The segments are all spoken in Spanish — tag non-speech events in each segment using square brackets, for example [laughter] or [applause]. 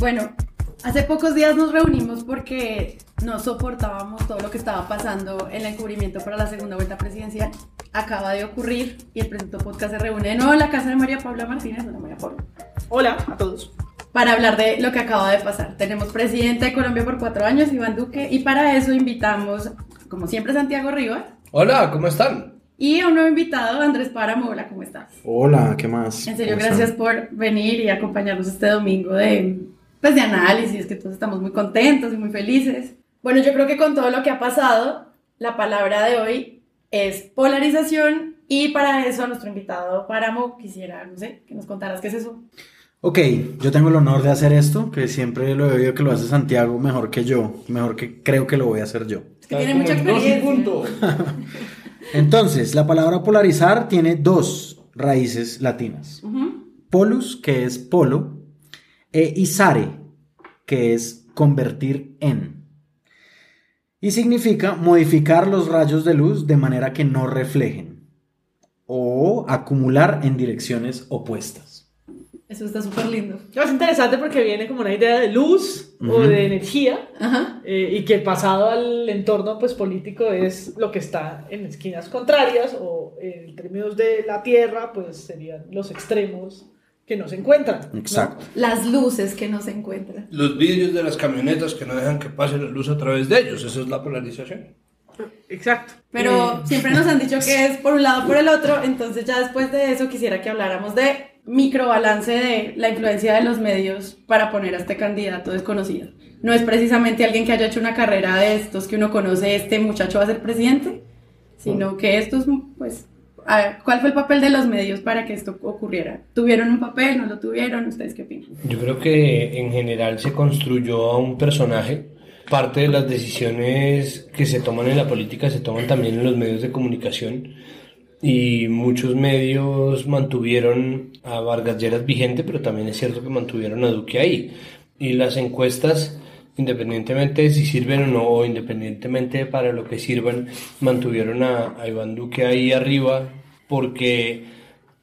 Bueno, hace pocos días nos reunimos porque no soportábamos todo lo que estaba pasando en el encubrimiento para la segunda vuelta presidencial. Acaba de ocurrir y el Presunto Podcast se reúne de nuevo en la casa de María Paula Martínez. Hola, María Paula. Hola a todos. Para hablar de lo que acaba de pasar. Tenemos presidente de Colombia por cuatro años, Iván Duque, y para eso invitamos, como siempre, Santiago Rivas. Hola, ¿cómo están? Y a un nuevo invitado, Andrés Páramo. Hola, ¿cómo estás? Hola, ¿qué más? En serio, ¿Cómo gracias están? por venir y acompañarnos este domingo de, pues, de análisis, que todos estamos muy contentos y muy felices. Bueno, yo creo que con todo lo que ha pasado, la palabra de hoy es polarización y para eso nuestro invitado Páramo quisiera, no sé, que nos contaras qué es eso. Ok, yo tengo el honor de hacer esto, que siempre lo he oído que lo hace Santiago mejor que yo, mejor que creo que lo voy a hacer yo. Es que tiene mucha experiencia. punto. [laughs] Entonces, la palabra polarizar tiene dos raíces latinas. Ujú. Polus, que es polo, e isare, que es convertir en. Y significa modificar los rayos de luz de manera que no reflejen o acumular en direcciones opuestas. Eso está súper lindo. Es interesante porque viene como una idea de luz o de energía eh, y que el pasado al entorno pues, político es lo que está en esquinas contrarias o en términos de la tierra pues serían los extremos que no se encuentran. ¿no? Exacto. Las luces que no se encuentran. Los vidrios de las camionetas que no dejan que pase la luz a través de ellos, eso es la polarización. Exacto. Pero Eh, siempre nos han dicho que es por un lado o por el otro, entonces ya después de eso quisiera que habláramos de microbalance de la influencia de los medios para poner a este candidato desconocido. No es precisamente alguien que haya hecho una carrera de estos que uno conoce, este muchacho va a ser presidente, sino que estos, pues, a ver, ¿cuál fue el papel de los medios para que esto ocurriera? ¿Tuvieron un papel? ¿No lo tuvieron? ¿Ustedes qué opinan? Yo creo que en general se construyó a un personaje. Parte de las decisiones que se toman en la política se toman también en los medios de comunicación. Y muchos medios mantuvieron a Vargas Lleras vigente, pero también es cierto que mantuvieron a Duque ahí. Y las encuestas, independientemente de si sirven o no, o independientemente para lo que sirvan, mantuvieron a, a Iván Duque ahí arriba porque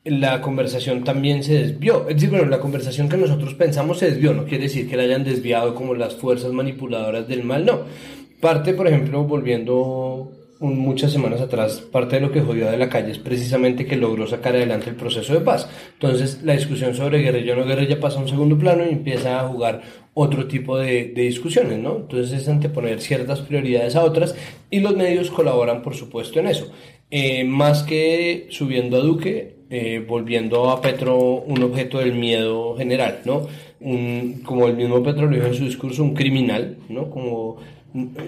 la conversación también se desvió. Es decir, bueno, la conversación que nosotros pensamos se desvió, no quiere decir que la hayan desviado como las fuerzas manipuladoras del mal, no. Parte, por ejemplo, volviendo muchas semanas atrás, parte de lo que jodió de la calle es precisamente que logró sacar adelante el proceso de paz. Entonces, la discusión sobre guerrilla o no guerrilla pasa a un segundo plano y empieza a jugar otro tipo de, de discusiones, ¿no? Entonces, es anteponer ciertas prioridades a otras y los medios colaboran, por supuesto, en eso. Eh, más que subiendo a Duque, eh, volviendo a Petro un objeto del miedo general, ¿no? Un- como el mismo Petro lo dijo en su discurso, un criminal, ¿no? Como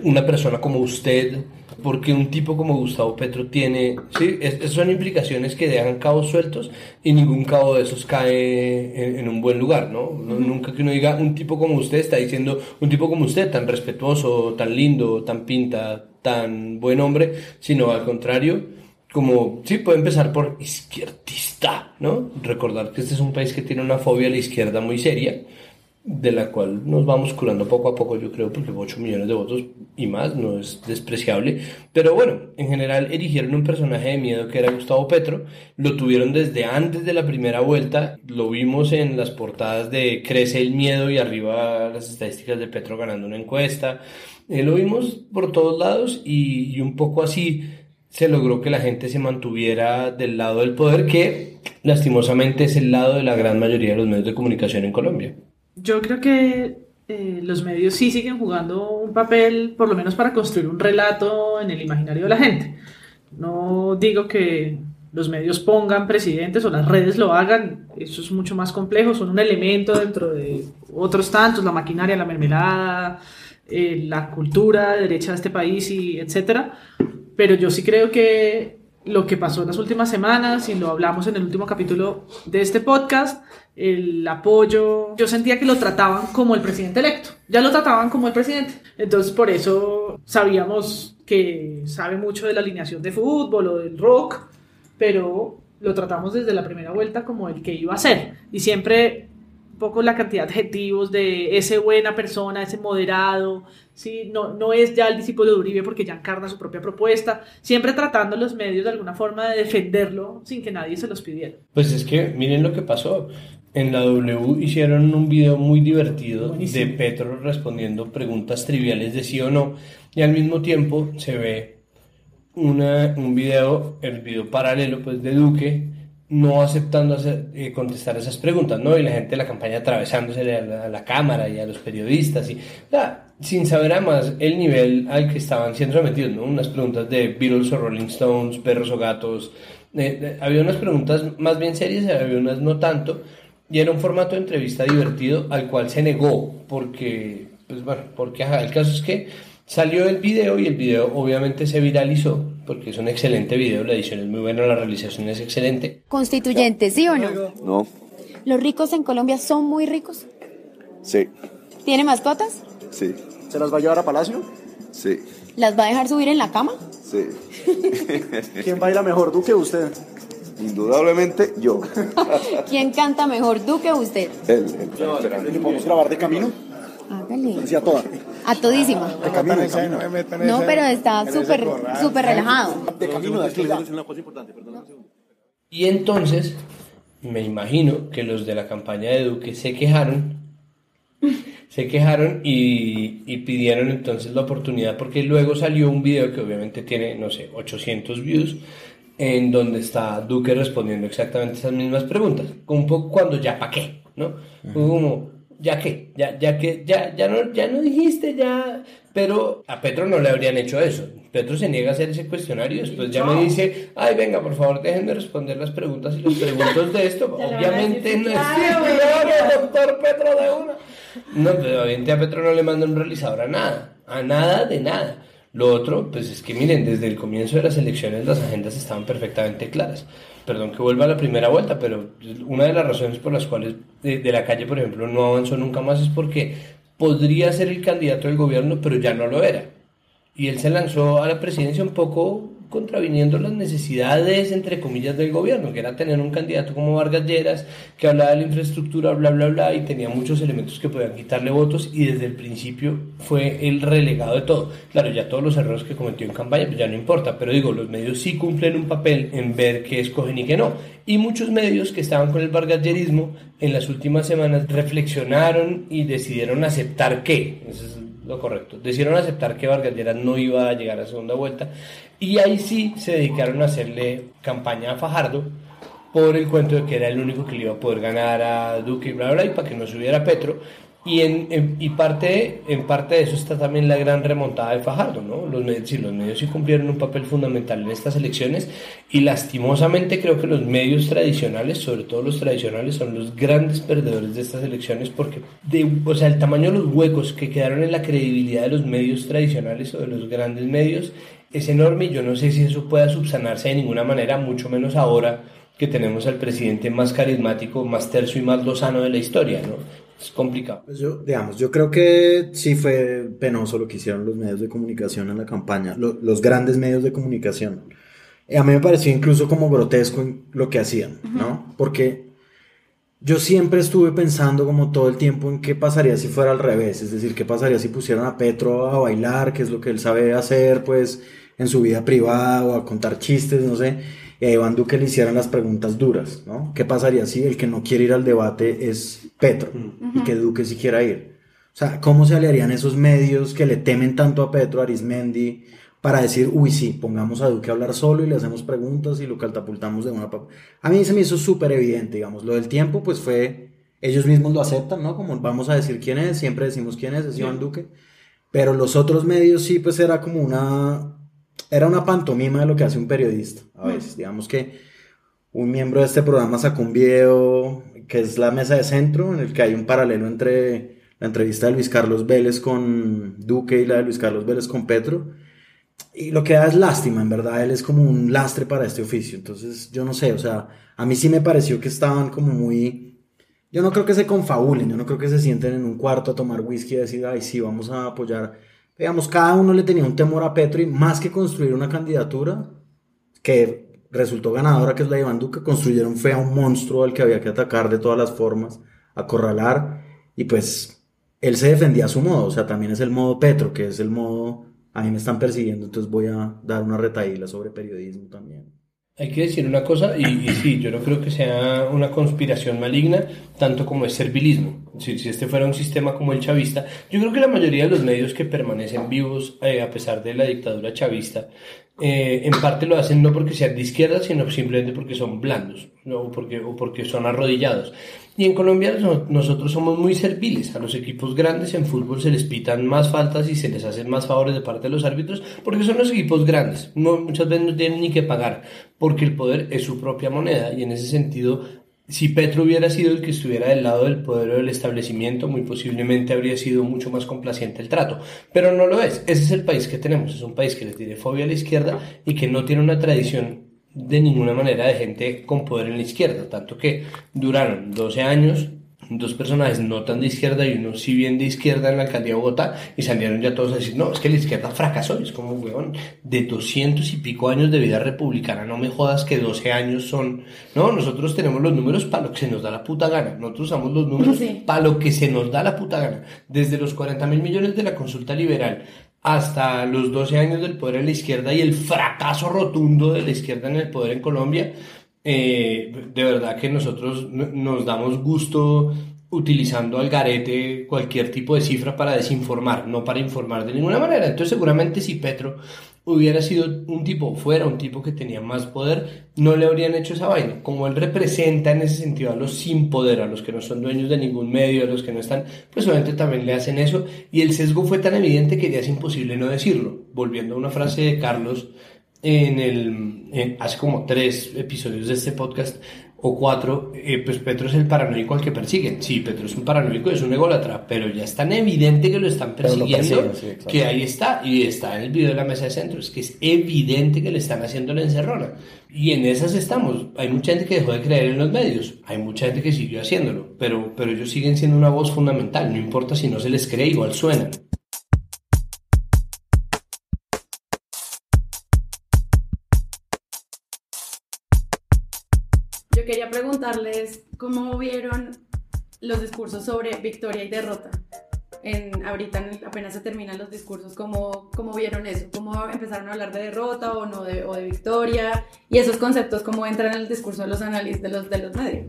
una persona como usted, porque un tipo como Gustavo Petro tiene, sí, Es- son implicaciones que dejan cabos sueltos y ningún cabo de esos cae en, en un buen lugar, ¿no? No- Nunca que uno diga, un tipo como usted está diciendo, un tipo como usted, tan respetuoso, tan lindo, tan pinta, tan buen hombre, sino al contrario, como, sí, puede empezar por izquierdista, ¿no? Recordar que este es un país que tiene una fobia a la izquierda muy seria, de la cual nos vamos curando poco a poco, yo creo, porque 8 millones de votos y más no es despreciable. Pero bueno, en general erigieron un personaje de miedo que era Gustavo Petro, lo tuvieron desde antes de la primera vuelta, lo vimos en las portadas de Crece el miedo y arriba las estadísticas de Petro ganando una encuesta, Eh, lo vimos por todos lados y, y un poco así se logró que la gente se mantuviera del lado del poder, que lastimosamente es el lado de la gran mayoría de los medios de comunicación en Colombia. Yo creo que eh, los medios sí siguen jugando un papel, por lo menos para construir un relato en el imaginario de la gente. No digo que los medios pongan presidentes o las redes lo hagan, eso es mucho más complejo, son un elemento dentro de otros tantos, la maquinaria, la mermelada, eh, la cultura derecha de este país y etcétera. Pero yo sí creo que lo que pasó en las últimas semanas, y lo hablamos en el último capítulo de este podcast, el apoyo, yo sentía que lo trataban como el presidente electo, ya lo trataban como el presidente. Entonces por eso sabíamos que sabe mucho de la alineación de fútbol o del rock, pero lo tratamos desde la primera vuelta como el que iba a ser. Y siempre poco la cantidad de adjetivos de ese buena persona, ese moderado, ¿sí? no, no es ya el discípulo de Uribe porque ya encarna su propia propuesta, siempre tratando los medios de alguna forma de defenderlo sin que nadie se los pidiera. Pues es que miren lo que pasó. en la W hicieron un video muy divertido de Petro respondiendo preguntas triviales de sí o no y al mismo tiempo se ve una, un video, el video paralelo pues de Duque no aceptando hacer, eh, contestar esas preguntas, ¿no? Y la gente de la campaña atravesándose a la, cámara y a los periodistas, y, sin saber además el nivel al que estaban siendo sometidos, ¿no? Unas preguntas de Beatles o Rolling Stones, perros o gatos, eh, había unas preguntas más bien serias, había unas no tanto, y era un formato de entrevista divertido al cual se negó, porque, pues bueno, porque el caso es que salió el video y el video obviamente se viralizó, porque es un excelente video, la edición es muy buena, la realización es excelente. Constituyente, ¿sí o no? No. ¿Los ricos en Colombia son muy ricos? Sí. ¿Tiene mascotas? Sí. ¿Se las va a llevar a Palacio? Sí. ¿Las va a dejar subir en la cama? Sí. [laughs] ¿Quién baila mejor, Duque o usted? Indudablemente yo. [laughs] ¿Quién canta mejor, Duque o usted? Él, él. ¿Podemos grabar de camino? Hágale. Decía toda. A todísima. De camino, de camino. No, pero está súper, súper relajado. De camino, de. Y entonces, me imagino que los de la campaña de Duque se quejaron, se quejaron y, y pidieron entonces la oportunidad, porque luego salió un video que obviamente tiene, no sé, 800 views, en donde está Duque respondiendo exactamente esas mismas preguntas, un poco cuando ya pa' qué, ¿no? Como, ya que, ya, ya que, ya, ya no, ya no dijiste, ya, pero a Petro no le habrían hecho eso. Petro se niega a hacer ese cuestionario, después ya me dice, ay, venga, por favor, déjenme responder las preguntas y los [laughs] preguntos de esto. Obviamente no claro, doctor Petro de una. No, pero obviamente a Petro no le manda un realizador a nada, a nada de nada. Lo otro, pues es que miren, desde el comienzo de las elecciones las agendas estaban perfectamente claras. Perdón que vuelva a la primera vuelta, pero una de las razones por las cuales de, la calle, por ejemplo, no avanzó nunca más es porque podría ser el candidato del gobierno, pero ya no lo era. Y él se lanzó a la presidencia un poco contraviniendo las necesidades, entre comillas, del gobierno, que era tener un candidato como Vargas Lleras, que hablaba de la infraestructura, bla, bla, bla, y tenía muchos elementos que podían quitarle votos, y desde el principio fue el relegado de todo. Claro, ya todos los errores que cometió en campaña, pues ya no importa, pero digo, los medios sí cumplen un papel en ver qué escogen y qué no. Y muchos medios que estaban con el vargallerismo en las últimas semanas reflexionaron y decidieron aceptar qué. Lo correcto. Decidieron aceptar que Vargas Lleras no iba a llegar a segunda vuelta y ahí sí se dedicaron a hacerle campaña a Fajardo por el cuento de que era el único que le iba a poder ganar a Duque y bla, bla, bla, y para que no subiera Petro. Y, en, y parte, en parte de eso está también la gran remontada de Fajardo, ¿no? Los medios, sí, los medios sí cumplieron un papel fundamental en estas elecciones y lastimosamente creo que los medios tradicionales, sobre todo los tradicionales, son los grandes perdedores de estas elecciones porque, de, o sea, el tamaño de los huecos que quedaron en la credibilidad de los medios tradicionales o de los grandes medios es enorme y yo no sé si eso pueda subsanarse de ninguna manera, mucho menos ahora que tenemos al presidente más carismático, más terso y más lozano de la historia, ¿no? Es complicado. Pues yo, digamos, yo creo que sí fue penoso lo que hicieron los medios de comunicación en la campaña, lo- los grandes medios de comunicación. A mí me pareció incluso como grotesco lo que hacían, ¿no? Porque yo siempre estuve pensando como todo el tiempo en qué pasaría si fuera al revés, es decir, qué pasaría si pusieran a Petro a bailar, que es lo que él sabe hacer, pues, en su vida privada o a contar chistes, no sé, y a Iván Duque le hicieran las preguntas duras, ¿no? ¿Qué pasaría si el que no quiere ir al debate es Petro y que Duque sí quiera ir? O sea, ¿cómo se aliarían esos medios que le temen tanto a Petro, a Arismendi, para decir, uy, sí, pongamos a Duque a hablar solo y le hacemos preguntas y lo catapultamos de una... pa-"? A mí se me hizo súper evidente, digamos, lo del tiempo, pues fue, ellos mismos lo aceptan, ¿no? Como vamos a decir quién es, siempre decimos quién es, es Iván Duque, pero los otros medios sí, pues era como una... Era una pantomima de lo que hace un periodista, a veces, digamos que un miembro de este programa sacó un video que es la mesa de centro, en el que hay un paralelo entre la entrevista de Luis Carlos Vélez con Duque y la de Luis Carlos Vélez con Petro. Y lo que da es lástima, en verdad, él es como un lastre para este oficio. Entonces, yo no sé, o sea, a mí sí me pareció que estaban como muy... Yo no creo que se confabulen, yo no creo que se sienten en un cuarto a tomar whisky y decir, ay, sí, vamos a apoyar. Digamos, cada uno le tenía un temor a Petro y más que construir una candidatura, que resultó ganadora, que es la de Iván Duque, construyeron fue a un monstruo al que había que atacar de todas las formas, acorralar, y pues él se defendía a su modo, o sea, también es el modo Petro, que es el modo, a mí me están persiguiendo, entonces voy a dar una retaíla sobre periodismo también. Hay que decir una cosa, y, y sí, yo no creo que sea una conspiración maligna, tanto como es servilismo. Si, si este fuera un sistema como el chavista, yo creo que la mayoría de los medios que permanecen vivos eh, a pesar de la dictadura chavista, eh, en parte lo hacen no porque sean de izquierda, sino simplemente porque son blandos, ¿no? o, porque, o porque son arrodillados. Y en Colombia no- nosotros somos muy serviles. A los equipos grandes en fútbol se les pitan más faltas y se les hacen más favores de parte de los árbitros porque son los equipos grandes. No, muchas veces no tienen ni que pagar porque el poder es su propia moneda y en ese sentido si Petro hubiera sido el que estuviera del lado del poder o del establecimiento, muy posiblemente habría sido mucho más complaciente el trato. Pero no lo es. Ese es el país que tenemos. Es un país que le tiene fobia a la izquierda y que no tiene una tradición de ninguna manera de gente con poder en la izquierda. Tanto que duraron 12 años dos personajes no tan de izquierda y uno sí bien de izquierda en la alcaldía de Bogotá y salieron ya todos a decir, no, es que la izquierda fracasó. Y es como, weón, de 200 y pico años de vida republicana, no me jodas que 12 años son... No, nosotros tenemos los números para lo que se nos da la puta gana. Nosotros usamos los números Sí. para lo que se nos da la puta gana. Desde los 40 mil millones de la consulta liberal hasta los 12 años del poder en la izquierda y el fracaso rotundo de la izquierda en el poder en Colombia, eh, de verdad que nosotros no- nos damos gusto utilizando al garete cualquier tipo de cifra para desinformar, no para informar de ninguna manera. Entonces seguramente si Petro hubiera sido un tipo fuera, un tipo que tenía más poder, no le habrían hecho esa vaina. Como él representa en ese sentido a los sin poder, a los que no son dueños de ningún medio, a los que no están, pues obviamente también le hacen eso. Y el sesgo fue tan evidente que ya es imposible no decirlo. Volviendo a una frase de Carlos, en el, en- hace como tres episodios de este podcast o cuatro, eh, pues Petro es el paranoico al que persiguen. Sí, Petro es un paranoico, es un ególatra, pero ya es tan evidente que lo están lo persiguiendo persiguen, sí, que ahí está, y está en el video de la mesa de centro, es que es evidente que le están haciendo la encerrona. Y en esas estamos. Hay mucha gente que dejó de creer en los medios, hay mucha gente que siguió haciéndolo, pero, pero ellos siguen siendo una voz fundamental, no importa si no se les cree, igual suenan. Yo quería preguntarles cómo vieron los discursos sobre victoria y derrota. En, ahorita apenas se terminan los discursos, ¿cómo, ¿cómo vieron eso? ¿Cómo empezaron a hablar de derrota o no de, o de victoria? Y esos conceptos, ¿cómo entran en el discurso de los análisis de los, de los medios?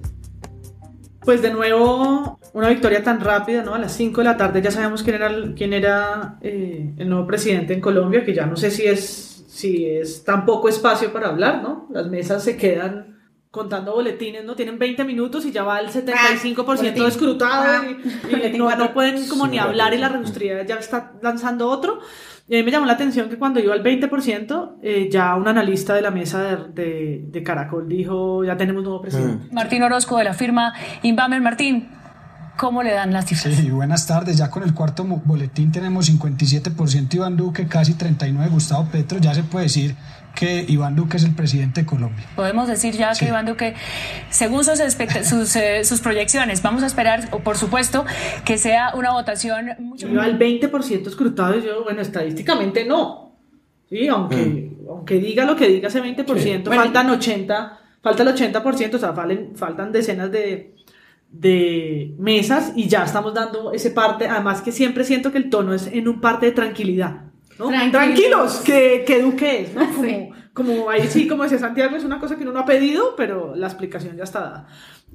Pues de nuevo, una victoria tan rápida, ¿no? A las 5 de la tarde ya sabemos quién era, quién era eh, el nuevo presidente en Colombia, que ya no sé si es, si es tan poco espacio para hablar, ¿no? Las mesas se quedan contando boletines, ¿no? Tienen 20 minutos y ya va el 75% boletín. escrutado Ah, y, y no, no pueden como ni hablar y la registraría ya está lanzando otro. Y a mí me llamó la atención que cuando iba al 20%, eh, ya un analista de la mesa de, de- de Caracol dijo, ya tenemos nuevo presidente. Martín Orozco de la firma Inbamer. Martín, ¿cómo le dan las cifras? Sí, buenas tardes. Ya con el cuarto boletín tenemos 57% Iván Duque, casi 39% Gustavo Petro. Ya se puede decir que Iván Duque es el presidente de Colombia. Podemos decir ya Sí. que Iván Duque, según sus, sus, eh, sus proyecciones, vamos a esperar, o por supuesto, que sea una votación mucho Iba al 20% escrutado yo, bueno, estadísticamente no. Sí, aunque, aunque diga lo que diga ese 20%, Bueno. faltan 80, falta el 80%, o sea, faltan, faltan decenas de, de mesas y ya estamos dando ese parte, además que siempre siento que el tono es en un parte de tranquilidad. ¿No? Tranquilos. Tranquilos, que, que Duque es, ¿no? [laughs] Como, Sí. como ahí sí, como decía Santiago, es una cosa que uno no ha pedido, pero la explicación ya está dada.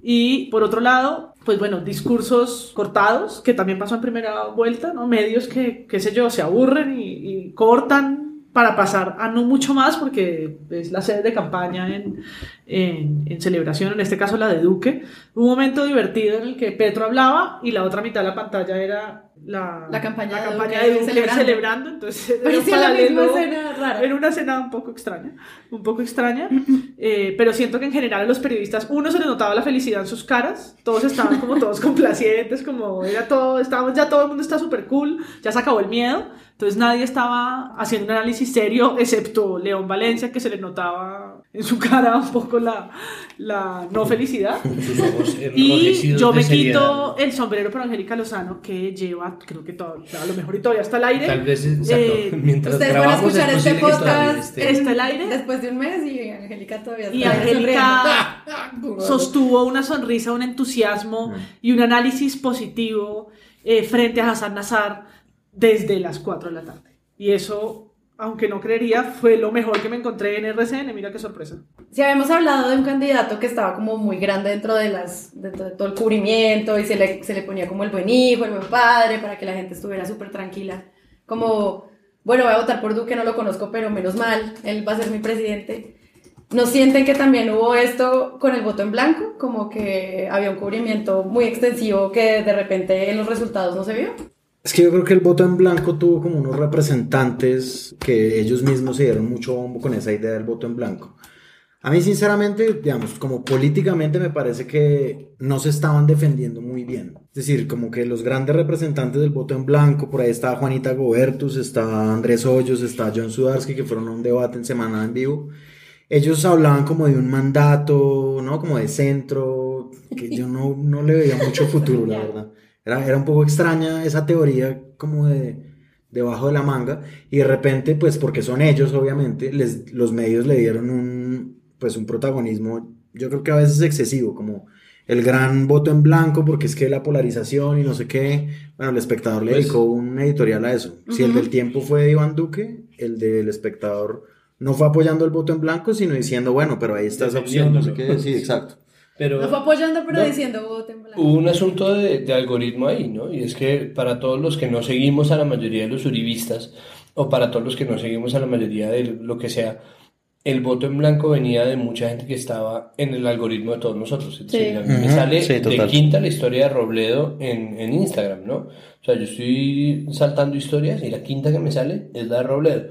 Y por otro lado, pues bueno, discursos cortados, que también pasó en primera vuelta, ¿no? Medios que, qué sé yo, se aburren y, y cortan para pasar a no mucho más, porque es la sede de campaña en, en, en celebración, en este caso la de Duque. Un momento divertido en el que Petro hablaba y la otra mitad de la pantalla era la, La campaña de campaña Duque de Duque celebrando. celebrando. Entonces, era un Parecía la misma escena rara. era una escena un poco extraña, un poco extraña, eh, pero siento que en general a los periodistas, uno se les notaba la felicidad en sus caras, todos estaban como todos [laughs] complacientes, como era todo, estábamos ya todo el mundo está súper cool, ya se acabó el miedo, entonces nadie estaba haciendo un análisis serio, excepto León Valencia, que se le notaba en su cara un poco la, la no felicidad. Y yo me seriedad. quito el sombrero por Angélica Lozano, que lleva, creo que todo, a lo mejor y todavía está al aire. Tal vez, exacto, Eh, [laughs] mientras Ustedes van a escuchar es este podcast. ¿Está al aire? después de un mes y Angélica todavía está Y Angélica sonriendo. [laughs] [laughs] sostuvo una sonrisa, un entusiasmo y un análisis positivo eh, frente a Hassan Nazar desde las 4 de la tarde. Y eso aunque no creería, fue lo mejor que me encontré en RCN. Mira qué sorpresa. Si habíamos hablado de un candidato que estaba como muy grande dentro de, las, de todo el cubrimiento y se le, se le ponía como el buen hijo, el buen padre, para que la gente estuviera súper tranquila. Como, bueno, voy a votar por Duque, no lo conozco, pero menos mal, él va a ser mi presidente. ¿No sienten que también hubo esto con el voto en blanco? Como que había un cubrimiento muy extensivo que de repente en los resultados no se vio. Es que yo creo que el voto en blanco tuvo como unos representantes que ellos mismos se dieron mucho bombo con esa idea del voto en blanco. A mí, sinceramente, digamos, como políticamente me parece que no se estaban defendiendo muy bien. Es decir, como que los grandes representantes del voto en blanco, por ahí está Juanita Gobertus, está Andrés Hoyos, está John Sudarsky, que fueron a un debate en Semana en Vivo. Ellos hablaban como de un mandato, ¿no? Como de centro, que yo no, no le veía mucho futuro, la verdad. Era, era un poco extraña esa teoría como de debajo de la manga y de repente, pues porque son ellos, obviamente, les, los medios le dieron un, pues un protagonismo, yo creo que a veces excesivo, como el gran voto en blanco, porque es que la polarización y no sé qué. Bueno, el espectador le Pues- dedicó un editorial a eso. Si el del tiempo fue de Iván Duque, el del espectador no fue apoyando el voto en blanco, sino diciendo, bueno, pero ahí está esa opción, no sé qué. Sí, exacto. Pero No fue apoyando, pero No. diciendo voto en blanco. hubo un asunto de, de algoritmo ahí, ¿no? Y es que para todos los que no seguimos a la mayoría de los uribistas, o para todos los que no seguimos a la mayoría de lo que sea, el voto en blanco venía de mucha gente que estaba en el algoritmo de todos nosotros. Decir, Sí. a mí me Ujú, sale sí, de quinta la historia de Robledo en, en Instagram, ¿no? O sea, yo estoy saltando historias y la quinta que me sale es la de Robledo.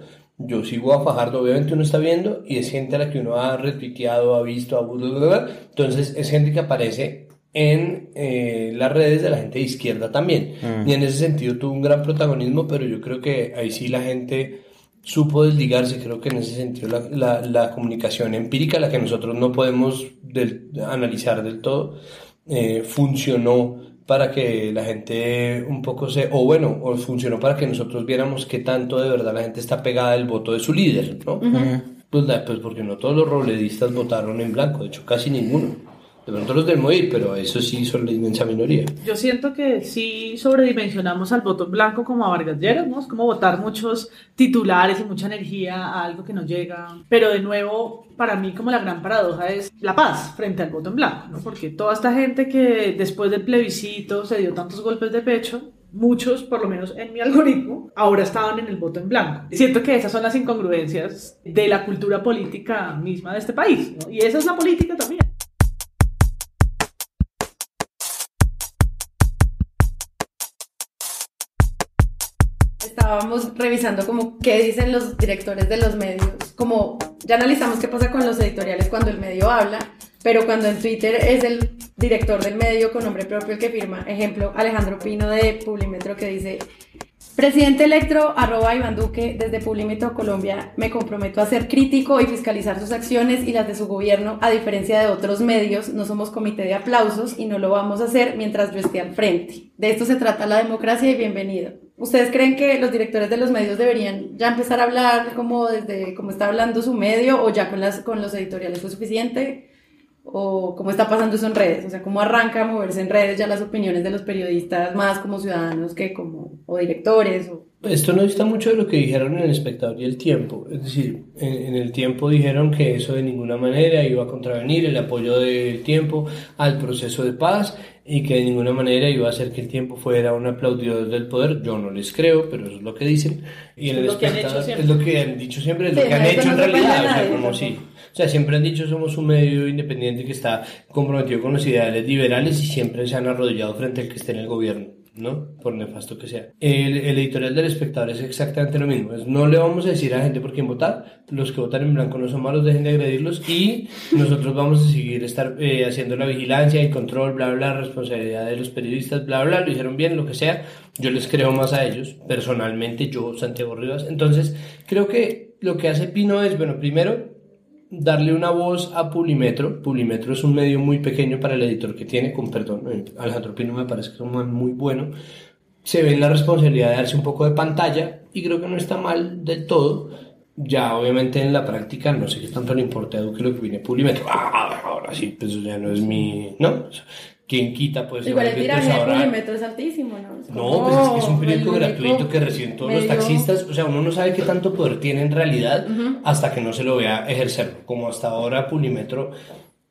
Yo sigo a Fajardo, obviamente uno está viendo y es gente a la que uno ha retuiteado, ha visto, ha... bla, bla, bla. Entonces es gente que aparece en eh, las redes de la gente de izquierda también. Mm. Y en ese sentido tuvo un gran protagonismo, pero yo creo que ahí sí la gente supo desligarse. Creo que en ese sentido la, la, la comunicación empírica, la que nosotros no podemos del- analizar del todo, eh, funcionó para que la gente un poco se, o bueno, o funcionó para que nosotros viéramos qué tanto de verdad la gente está pegada al voto de su líder, ¿no? Pues, la- pues porque no todos los robledistas votaron en blanco, de hecho casi ninguno. De pronto los del MOIR, pero eso sí son la inmensa minoría. Yo siento que sí sobredimensionamos al voto blanco como a Vargas Lleras, ¿no? Es como votar muchos titulares y mucha energía a algo que no llega. Pero de nuevo, para mí como la gran paradoja es la paz frente al voto en blanco, ¿no? Porque toda esta gente que después del plebiscito se dio tantos golpes de pecho, muchos, por lo menos en mi [laughs] algoritmo, ahora estaban en el voto en blanco. Siento que esas son las incongruencias de la cultura política misma de este país, ¿no? Y esa es la política también. Estábamos revisando como qué dicen los directores de los medios, como ya analizamos qué pasa con los editoriales cuando el medio habla, pero cuando en Twitter es el director del medio con nombre propio el que firma, ejemplo, Alejandro Pino de Publimetro que dice, Presidente Electro, arroba Iván Duque, desde Publimetro Colombia, me comprometo a ser crítico y fiscalizar sus acciones y las de su gobierno, a diferencia de otros medios, no somos comité de aplausos y no lo vamos a hacer mientras yo esté al frente. De esto se trata la democracia y bienvenido. ¿Ustedes creen que los directores de los medios deberían ya empezar a hablar como desde cómo está hablando su medio o ya con, las, con los editoriales fue suficiente? ¿O cómo está pasando eso en redes? O sea, ¿cómo arranca a moverse en redes ya las opiniones de los periodistas más como ciudadanos que como o directores? Esto no dista mucho de lo que dijeron en el espectador y el tiempo. Es decir, en el tiempo dijeron que eso de ninguna manera iba a contravenir el apoyo del tiempo al proceso de paz y que de ninguna manera iba a hacer que el tiempo fuera un aplaudidor del poder. Yo no les creo, pero eso es lo que dicen. Y en Es el lo es lo que han dicho siempre, es Sí, lo que han hecho en no realidad. a O sea, como sí. O sea, siempre han dicho somos un medio independiente que está comprometido con los ideales liberales y siempre se han arrodillado frente al que esté en el gobierno, ¿no? Por nefasto que sea. El, el editorial del espectador es exactamente lo mismo. Es, no le vamos a decir a la gente por quién votar. Los que votan en blanco no son malos, dejen de agredirlos y nosotros vamos a seguir estar eh, haciendo la vigilancia y control, bla, bla, responsabilidad de los periodistas, bla, bla, lo hicieron bien, lo que sea. Yo les creo más a ellos, personalmente, yo, Santiago Rivas. Entonces, creo que lo que hace Pino es, bueno, primero, darle una voz a Pulimetro. Pulimetro es un medio muy pequeño para el editor que tiene, con perdón, eh, Alejandro Pino me parece que es un muy bueno. Se ve en la responsabilidad de darse un poco de pantalla y creo que no está mal del todo. Ya obviamente en la práctica no sé qué tanto le importa a Duque lo que viene Pulimetro. Ah, ahora sí, pues ya no es mi... ¿no? ¿Quién quita? Pues Igual el igualmente tiraje de Publimetro es altísimo, ¿no? Es No, como pues es que es un periódico el gratuito que reciben todos los medio- taxistas. O sea, uno no sabe qué tanto poder tiene en realidad Ujú. hasta que no se lo vea ejercer. Como hasta ahora Pulimetro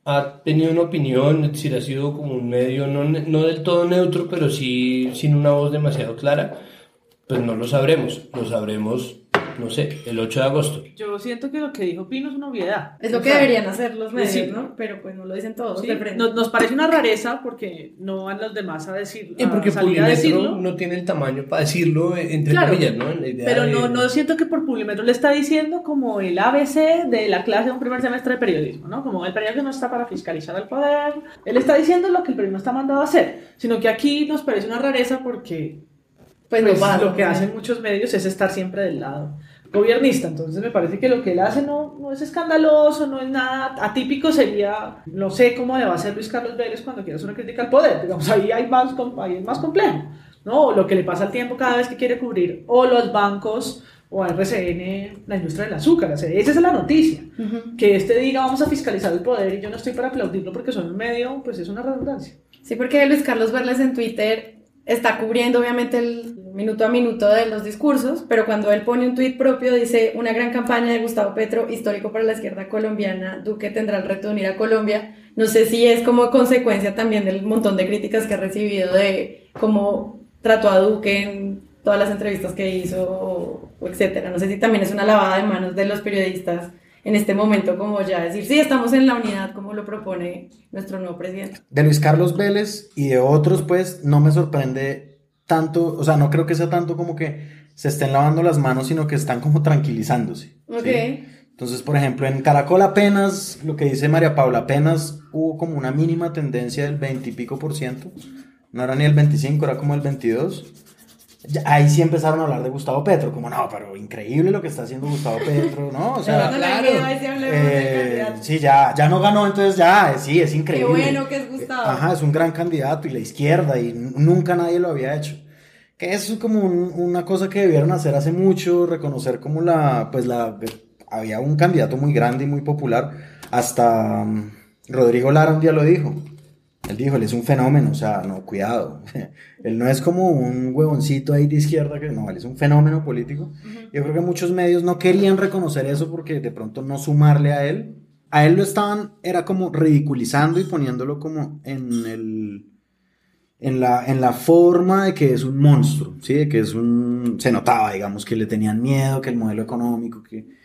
ha tenido una opinión, es decir, ha sido como un medio no, no del todo neutro, pero sí sin una voz demasiado clara. Pues no lo sabremos. Lo sabremos, no sé, el 8 de agosto. Yo siento que lo que dijo Pino es una obviedad. Es lo O que sea, deberían hacer los medios, sí. ¿no? Pero pues no lo dicen todos Sí, nos, nos parece una rareza porque no van los demás a decir Y porque a decirlo. no tiene el tamaño para decirlo, eh, entre Claro, comillas, ¿no? En la idea Pero de- no, no siento que por Publimetro le está diciendo como el ABC de la clase de un primer semestre de periodismo, ¿no? Como el periodismo no está para fiscalizar el poder. Él está diciendo lo que el periodismo está mandado a hacer. Sino que aquí nos parece una rareza porque Pues, pues, pasa, lo que hacen muchos medios es estar siempre del lado gobernista. Entonces me parece que lo que él hace no, no es escandaloso, no es nada atípico. Sería, no sé cómo le va a hacer Luis Carlos Vélez cuando quiere hacer una crítica al poder. Digamos, ahí hay más, ahí es más complejo. ¿no? O lo que le pasa al tiempo cada vez que quiere cubrir o los bancos o a RCN, la industria del azúcar. O sea, esa es la noticia. Ujú. Que este diga vamos a fiscalizar el poder y yo no estoy para aplaudirlo porque son un medio, pues es una redundancia. Sí, porque Luis Carlos Verles en Twitter está cubriendo obviamente el minuto a minuto de los discursos, pero cuando él pone un tuit propio dice una gran campaña de Gustavo Petro, histórico para la izquierda colombiana, Duque tendrá el reto de unir a Colombia. No sé si es como consecuencia también del montón de críticas que ha recibido de cómo trató a Duque en todas las entrevistas que hizo, o, o etcétera. No sé si también es una lavada de manos de los periodistas en este momento, como ya decir, sí, estamos en la unidad, como lo propone nuestro nuevo presidente. De Luis Carlos Vélez y de otros, pues no me sorprende tanto, o sea, no creo que sea tanto como que se estén lavando las manos, sino que están como tranquilizándose. Ok. ¿sí? Entonces, por ejemplo, en Caracol apenas, lo que dice María Paula, apenas hubo como una mínima tendencia del 20 y pico por ciento. No era ni el 25, era como el 22. Ahí sí empezaron a hablar de Gustavo Petro, como no, pero increíble lo que está haciendo Gustavo Petro, ¿no? O [laughs] sea, del eh, sí, ya, ya no ganó, entonces ya, eh, sí, es Qué increíble. bueno que es Gustavo. Ajá, es un gran candidato y la izquierda y nunca nadie lo había hecho. Que es como un- una cosa que debieron hacer hace mucho, reconocer como la, pues la, había un candidato muy grande y muy popular, hasta mm, Rodrigo Lara un día lo dijo. Él dijo, él es un fenómeno, o sea, no, cuidado. [laughs] él no es como un huevoncito ahí de izquierda, que no, él es un fenómeno político. Yo creo que muchos medios no querían reconocer eso porque de pronto no sumarle a él. A él lo estaban, era como ridiculizando y poniéndolo como en el, en la, en la forma de que es un monstruo, ¿sí? De que es un, se notaba, digamos, que le tenían miedo, que el modelo económico, que...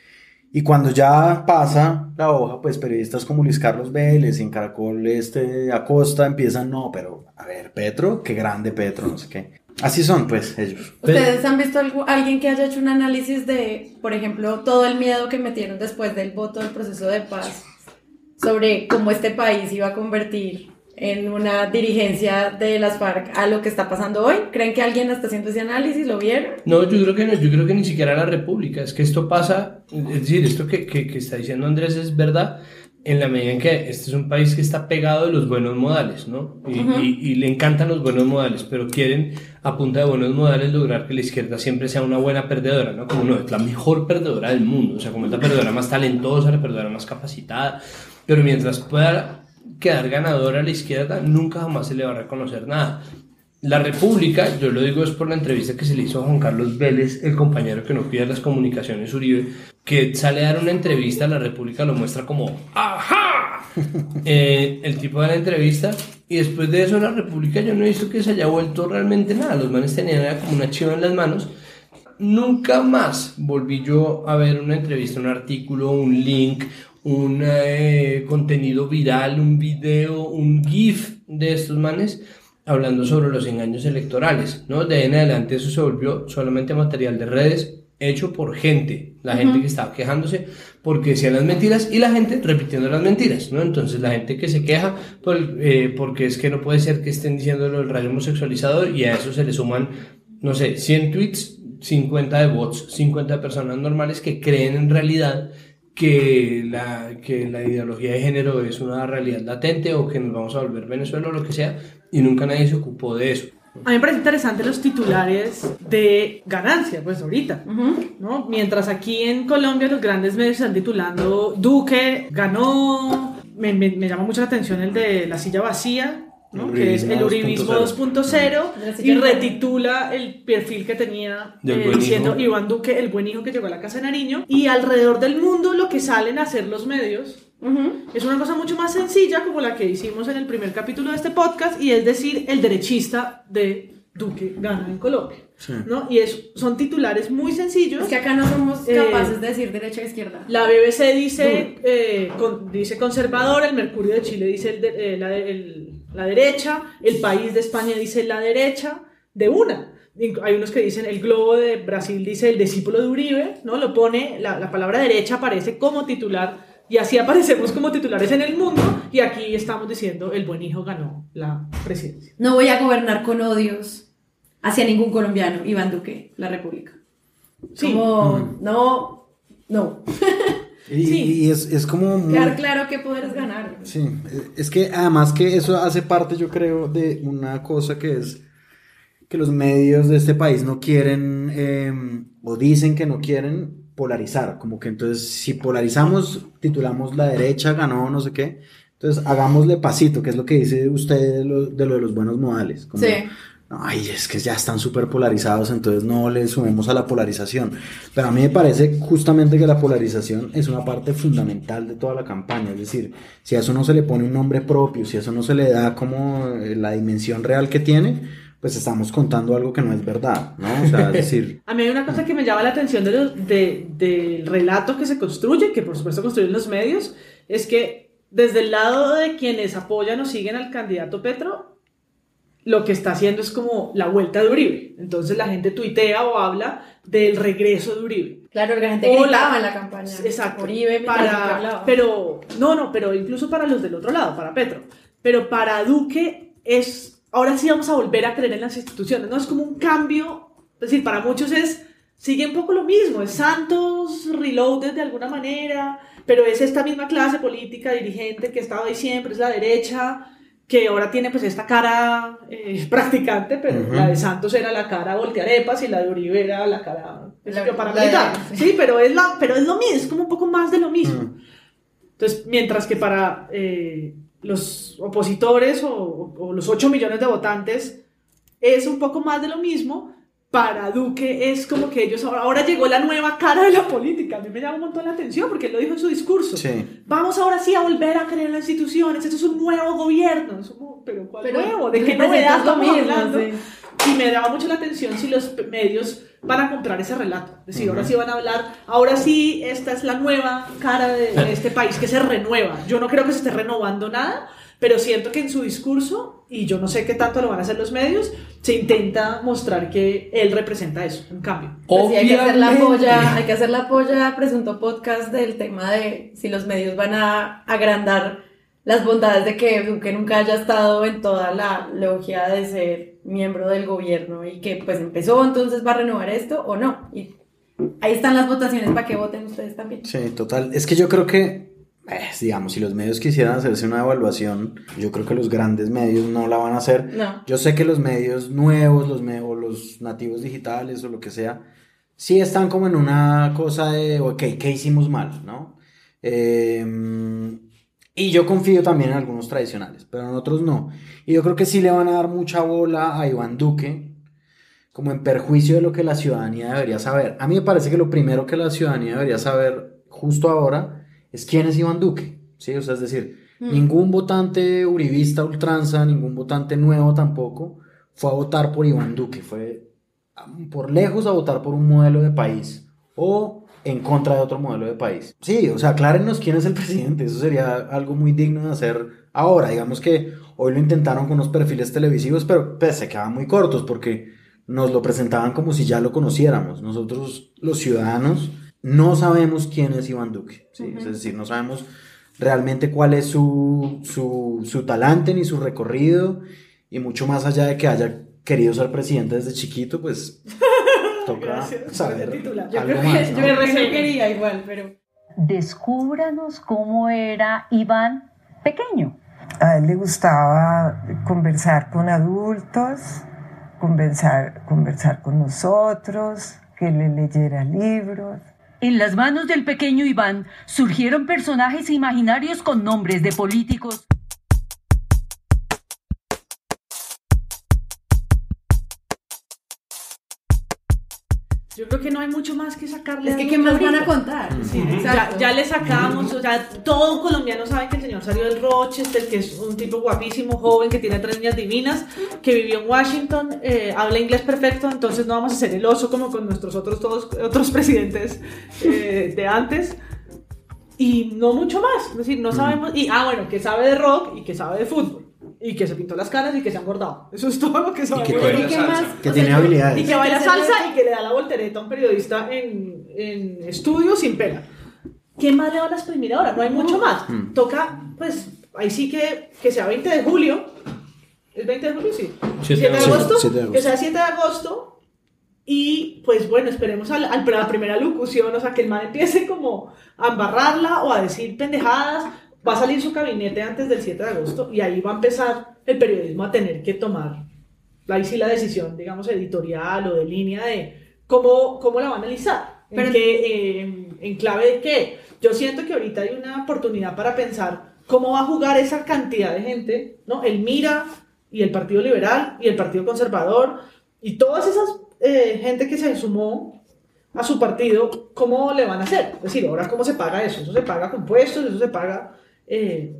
Y cuando ya pasa la hoja, pues periodistas como Luis Carlos Vélez en Caracol este Acosta empiezan, no, pero a ver, Petro, qué grande Petro, no sé qué. Así son, pues, ellos. ¿Ustedes han visto algo, alguien que haya hecho un análisis de, por ejemplo, todo el miedo que metieron después del voto del proceso de paz sobre cómo este país iba a convertir en una dirigencia de las FARC a lo que está pasando hoy? ¿Creen que alguien está haciendo ese análisis? ¿Lo vieron? No, yo creo que no, yo creo que ni siquiera la República, es que esto pasa, es decir, esto que, que, que está diciendo Andrés es verdad en la medida en que este es un país que está pegado de los buenos modales, ¿no? Y, Ujú. y- y le encantan los buenos modales, pero quieren a punta de buenos modales lograr que la izquierda siempre sea una buena perdedora, ¿no? Como no, es la mejor perdedora del mundo, o sea, como es la perdedora más talentosa, la perdedora más capacitada, pero mientras pueda quedar ganadora a la izquierda, nunca jamás se le va a reconocer nada. La República, yo lo digo es por la entrevista que se le hizo a Juan Carlos Vélez, el compañero que no cuida las comunicaciones Uribe, que sale a dar una entrevista, la República lo muestra como ¡Ajá! [laughs] Eh, el tipo de la entrevista, y después de eso la República yo no he visto que se haya vuelto realmente nada, los manes tenían como una chiva en las manos. Nunca más volví yo a ver una entrevista, un artículo, un link, un eh, contenido viral, un video, un GIF de estos manes hablando sobre los engaños electorales, ¿no? De ahí en adelante eso se volvió solamente material de redes hecho por gente, la gente que estaba quejándose porque decían las mentiras y la gente repitiendo las mentiras, ¿no? Entonces la gente que se queja por, eh, porque es que no puede ser que estén diciendo lo del rayo homosexualizador y a eso se le suman, no sé, 100 tweets, 50 de bots, 50 de personas normales que creen en realidad que la, que la ideología de género es una realidad latente o que nos vamos a volver Venezuela o lo que sea, y nunca nadie se ocupó de eso. A mí me parece interesante los titulares de ganancia, pues ahorita, ¿no? Mientras aquí en Colombia los grandes medios están titulando Duque ganó, me, me- me llama mucho la atención el de la silla vacía, ¿no? Que es el uribismo uribismo 2.0 y retitula el perfil que tenía eh, diciendo hijo. Iván Duque, el buen hijo que llegó a la casa de Nariño. Y alrededor del mundo lo que salen a hacer los medios Ujú. es una cosa mucho más sencilla como la que hicimos en el primer capítulo de este podcast y es decir, el derechista de Duque gana en Colombia. ¿no? Y es, son titulares muy sencillos. Es que acá no somos Eh, capaces de decir derecha e izquierda. La BBC dice, eh, con- dice conservador, el Mercurio de Chile dice el de- eh, la, el- la derecha, el país de España dice la derecha, de una. Hay unos que dicen, el globo de Brasil dice el discípulo de Uribe, ¿no? Lo pone, la, la palabra derecha aparece como titular y así [laughs] aparecemos como titulares en el mundo y aquí estamos diciendo, el buen hijo ganó la presidencia. No voy a gobernar con odios hacia ningún colombiano, Iván Duque, la República. Sí. Como, no, no. [laughs] Y, Sí. y es, es como muy... Quedar claro qué poderes ganar. Sí, es que además que eso hace parte, yo creo, de una cosa que es que los medios de este país no quieren, eh, o dicen que no quieren polarizar, como que entonces si polarizamos, titulamos la derecha, ganó, no sé qué, entonces hagámosle pasito, que es lo que dice usted de lo de, lo de los buenos modales. como, Sí. Ay, es que ya están súper polarizados, entonces no le sumemos a la polarización. Pero a mí me parece justamente que la polarización es una parte fundamental de toda la campaña. Es decir, si a eso no se le pone un nombre propio, si a eso no se le da como eh, la dimensión real que tiene, pues estamos contando algo que no es verdad, ¿no? O sea, es [laughs] decir, A mí hay una cosa que me llama la atención de lo- de- del relato que se construye, que por supuesto construyen los medios, es que desde el lado de quienes apoyan o siguen al candidato Petro, lo que está haciendo es como la vuelta de Uribe. Entonces la gente tuitea o habla del regreso de Uribe. Claro, la gente O gritaba la- en la campaña. Exacto. Uribe para, pero no, no, pero incluso para los del otro lado, para Petro. Pero para Duque es, ahora sí vamos a volver a creer en las instituciones, ¿no? Es como un cambio, es decir, para muchos es, sigue un poco lo mismo, es Santos reloaded de alguna manera, pero es esta misma clase política dirigente que ha estado ahí siempre, es la derecha, que ahora tiene pues esta cara eh, [laughs] practicante, pero Ujú. la de Santos era la cara voltearepas y la de Uribe era la cara La- paramilitar. la Sí, pero es, la, pero es lo mismo, es como un poco más de lo mismo. Mm. Entonces, mientras que para eh, los opositores o, o los 8 millones de votantes es un poco más de lo mismo, para Duque es como que ellos ahora, ahora llegó la nueva cara de la política. A mí me llama un montón la atención porque él lo dijo en su discurso. sí. Vamos ahora sí a volver a creer en las instituciones, esto es un nuevo gobierno. Es como, pero ¿cuál Pero nuevo? ¿De qué novedad estamos hablando? sí. Y me llama mucho la atención si los medios van a comprar ese relato. Es decir, ahora sí van a hablar, ahora sí, esta es la nueva cara de, de [laughs] este país que se renueva. Yo no creo que se esté renovando nada, pero siento que en su discurso, y yo no sé qué tanto lo van a hacer los medios, se intenta mostrar que él representa eso, un cambio. Pues sí, hay que hacer la Obviamente. polla, hay que hacer la polla, presunto podcast del tema de si los medios van a agrandar las bondades de que Duque nunca haya estado en toda la logia de ser miembro del gobierno y que pues empezó, entonces va a renovar esto o no. Y ahí están las votaciones para que voten ustedes también. Sí, total. Es que yo creo que, eh, digamos, si los medios quisieran hacerse una evaluación, yo creo que los grandes medios no la van a hacer. No. Yo sé que los medios nuevos, los, me- o los nativos digitales o lo que sea, sí están como en una cosa de, ok, ¿qué hicimos mal? ¿No? Eh, y yo confío también en algunos tradicionales, pero en otros no. Y yo creo que sí le van a dar mucha bola a Iván Duque, como en perjuicio de lo que la ciudadanía debería saber. A mí me parece que lo primero que la ciudadanía debería saber justo ahora es quién es Iván Duque. ¿sí? O sea, es decir, ningún votante uribista ultranza, ningún votante nuevo tampoco, fue a votar por Iván Duque. Fue um, por lejos a votar por un modelo de país o en contra de otro modelo de país. Sí, o sea, aclárenos quién es el [laughs] presidente. Eso sería algo muy digno de hacer ahora. Digamos que hoy lo intentaron con unos perfiles televisivos, pero pues, se quedaban muy cortos porque nos lo presentaban como si ya lo conociéramos. Nosotros, los ciudadanos, no sabemos quién es Iván Duque. ¿sí? Es decir, no sabemos realmente cuál es su, su, su talante ni su recorrido. Y mucho más allá de que haya querido ser presidente desde chiquito, pues [laughs] toca saber. Yo algo creo que más, ¿no? yo creo que no quería igual, pero Descúbranos cómo era Iván pequeño. A él le gustaba conversar con adultos, conversar, conversar con nosotros, que le leyera libros. En las manos del pequeño Iván surgieron personajes imaginarios con nombres de políticos. Yo creo que no hay mucho más que sacarle. Es que ¿qué más van a contar? Sí, ya, ya le sacamos, o sea, todo colombiano sabe que el señor salió del Rochester, que es un tipo guapísimo, joven, que tiene tres niñas divinas, que vivió en Washington, eh, habla inglés perfecto, entonces no vamos a ser el oso como con nuestros otros, todos, otros presidentes eh, de antes. Y no mucho más, es decir, no sabemos, y ah, bueno, que sabe de rock y que sabe de fútbol. Y que se pintó las caras y que se ha engordado. Eso es todo lo que sabemos. que de baila él. salsa. Que tiene habilidades. Y que baila Que salsa y que le da la voltereta a un periodista en, en estudio sin pena. ¿Quién más le van a exprimir ahora? No hay mucho más. Mm. Toca, pues, ahí sí que, que sea 20 de julio. ¿Es 20 de julio? Sí. 7 7 de agosto. agosto. 7 de agosto. Que sea 7 de agosto. Y pues bueno, esperemos al, al- la primera locución, o sea, que el man empiece como a embarrarla o a decir pendejadas. Va a salir su gabinete antes del 7 de agosto y ahí va a empezar el periodismo a tener que tomar ahí sí la decisión, digamos, editorial o de línea de cómo, cómo la va a analizar. ¿En, qué, eh, en clave de qué? Yo siento que ahorita hay una oportunidad para pensar cómo va a jugar esa cantidad de gente, ¿no? El Mira y el Partido Liberal y el Partido Conservador y todas esas eh, gente que se sumó a su partido, ¿cómo le van a hacer? Es decir, ahora, ¿cómo se paga eso? Eso se paga con puestos, eso se paga... eh,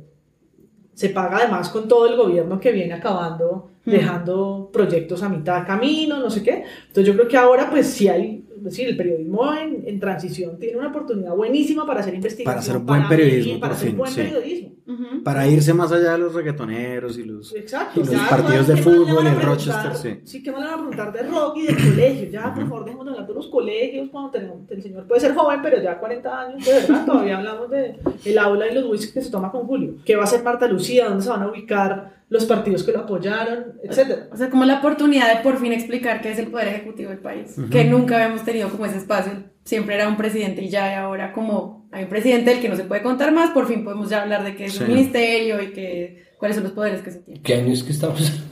se paga además con todo el gobierno que viene acabando, Mm. dejando proyectos a mitad de camino, no sé qué. Entonces yo creo que ahora pues sí hay, es decir, el periodismo en, en transición tiene una oportunidad buenísima para hacer investigación. Para hacer buen periodismo, para por hacer fin, buen sí. periodismo. Para irse más allá de los reggaetoneros y los, Exacto. y los Ya, partidos de ¿qué más le fútbol preguntar? Rochester, sí. Sí, ¿qué más le van a preguntar de rock y de colegio? Ya, por favor, dejemos de hablar de los colegios cuando tenemos, el señor puede ser joven, pero ya 40 años, de verdad, todavía hablamos de el aula y los whisky que se toma con Julio. ¿Qué va a hacer Marta Lucía? ¿Dónde se van a ubicar los partidos que lo apoyaron? Etcétera. O sea, como la oportunidad de por fin explicar qué es el poder ejecutivo del país, Ujú. que nunca habíamos tenido como ese espacio, siempre era un presidente y ya y ahora como hay un presidente del que no se puede contar más, por fin podemos ya hablar de qué es Sí. un ministerio y que, cuáles son los poderes que se tienen. ¿Qué año es que estamos? [laughs]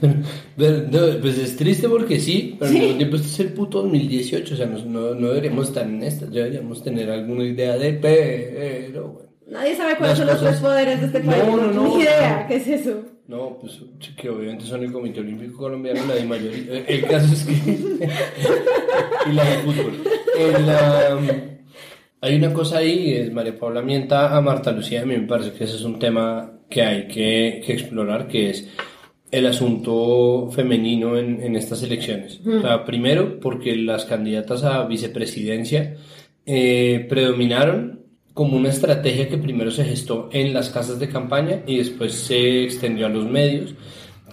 No, pues es triste porque sí, pero al mismo tiempo este es el puto 2018, o sea, no, no, no deberíamos estar en esta, ya deberíamos tener alguna idea de, pero bueno. Nadie sabe cuáles Las son los tres poderes de este No, país, no, no, ni idea, no. ¿qué es eso? No, pues que obviamente son el Comité Olímpico Colombiano, la de mayoría. El caso es que. [laughs] y la de fútbol. El, um, hay una cosa ahí, es María Paula mienta a Marta Lucía, a mí me parece que ese es un tema que hay que, que explorar, que es el asunto femenino en, en estas elecciones. Mm. O sea, primero, porque las candidatas a vicepresidencia eh, predominaron como una estrategia que primero se gestó en las casas de campaña y después se extendió a los medios,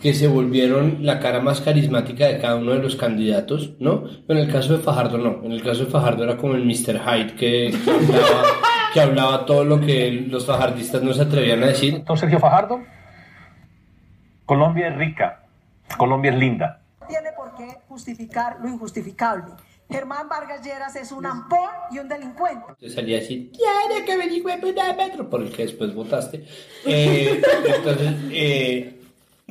que se volvieron la cara más carismática de cada uno de los candidatos, ¿no? Pero en el caso de Fajardo no, en el caso de Fajardo era como el Mr. Hyde que, que hablaba, que hablaba todo lo que los fajardistas no se atrevían a decir. Doctor Sergio Fajardo, Colombia es rica, Colombia es linda. No tiene por qué justificar lo injustificable. Germán Vargas Lleras es un ampón y un delincuente. Te salía así, tiene que venir de metro, por el que después votaste. Eh, [laughs] entonces, eh,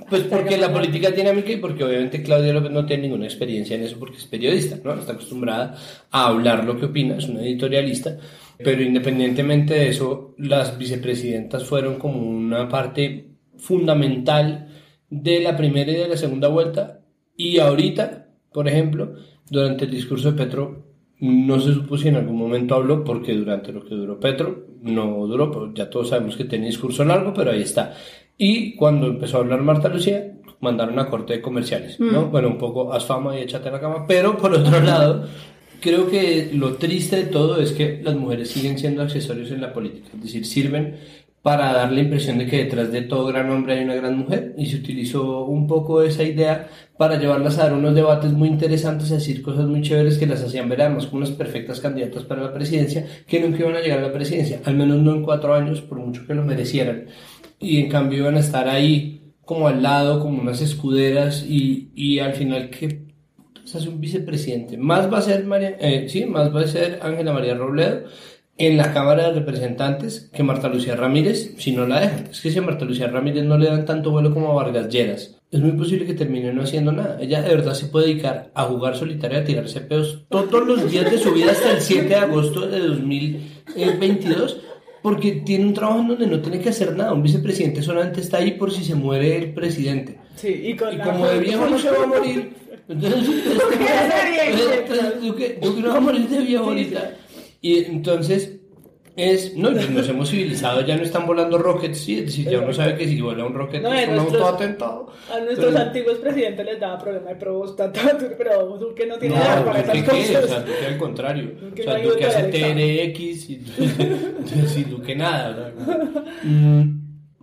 pues porque la política es dinámica y porque obviamente Claudia López no tiene ninguna experiencia en eso porque es periodista, ¿no? Está acostumbrada a hablar lo que opina, es una editorialista, pero independientemente de eso, las vicepresidentas fueron como una parte fundamental de la primera y de la segunda vuelta y ahorita, por ejemplo, durante el discurso de Petro no se supo si en algún momento habló, porque durante lo que duró Petro no duró, pero ya todos sabemos que tenía discurso largo, pero ahí está. Y cuando empezó a hablar Marta Lucía, mandaron a corte de comerciales, ¿no? Mm. Bueno, un poco haz fama y échate a la cama, pero por otro [laughs] lado, creo que lo triste de todo es que las mujeres siguen siendo accesorios en la política, es decir, sirven para dar la impresión de que detrás de todo gran hombre hay una gran mujer y se utilizó un poco esa idea para llevarlas a dar unos debates muy interesantes, a decir cosas muy chéveres que las hacían ver además como unas perfectas candidatas para la presidencia que nunca iban a llegar a la presidencia, al menos no en cuatro años, por mucho que lo merecieran. Y en cambio iban a estar ahí como al lado, como unas escuderas y, y al final que hace un vicepresidente. Más va a ser María, eh, sí, más va a ser Ángela María Robledo en la Cámara de Representantes que Marta Lucía Ramírez, si no la dejan. Es que si a Marta Lucía Ramírez no le dan tanto vuelo como a Vargas Lleras, es muy posible que termine no haciendo nada. Ella de verdad se puede dedicar a jugar solitaria, a tirarse peos todos los días de su vida hasta el 7 de agosto de 2022. Porque tiene un trabajo en donde no tiene que hacer nada. Un vicepresidente solamente está ahí por si se muere el presidente. Sí, y, con Y como de viejo no se va a morir, [laughs] Entonces, Duque, Duque no va a morir de viejo ahorita. Y entonces es, no, nos hemos civilizado, ya no están volando rockets, sí, es decir, ya uno sabe que si vuela un rocket No, es un nuestros- autoatentado. A nuestros antiguos presidentes les daba problema de próstata, [laughs] pero Duque no tiene No, nada para Duque esas qué, o cosas. sea, Duque al contrario. Duque o sea, Duque hace. TRX y [laughs] sí, Duque nada. mm,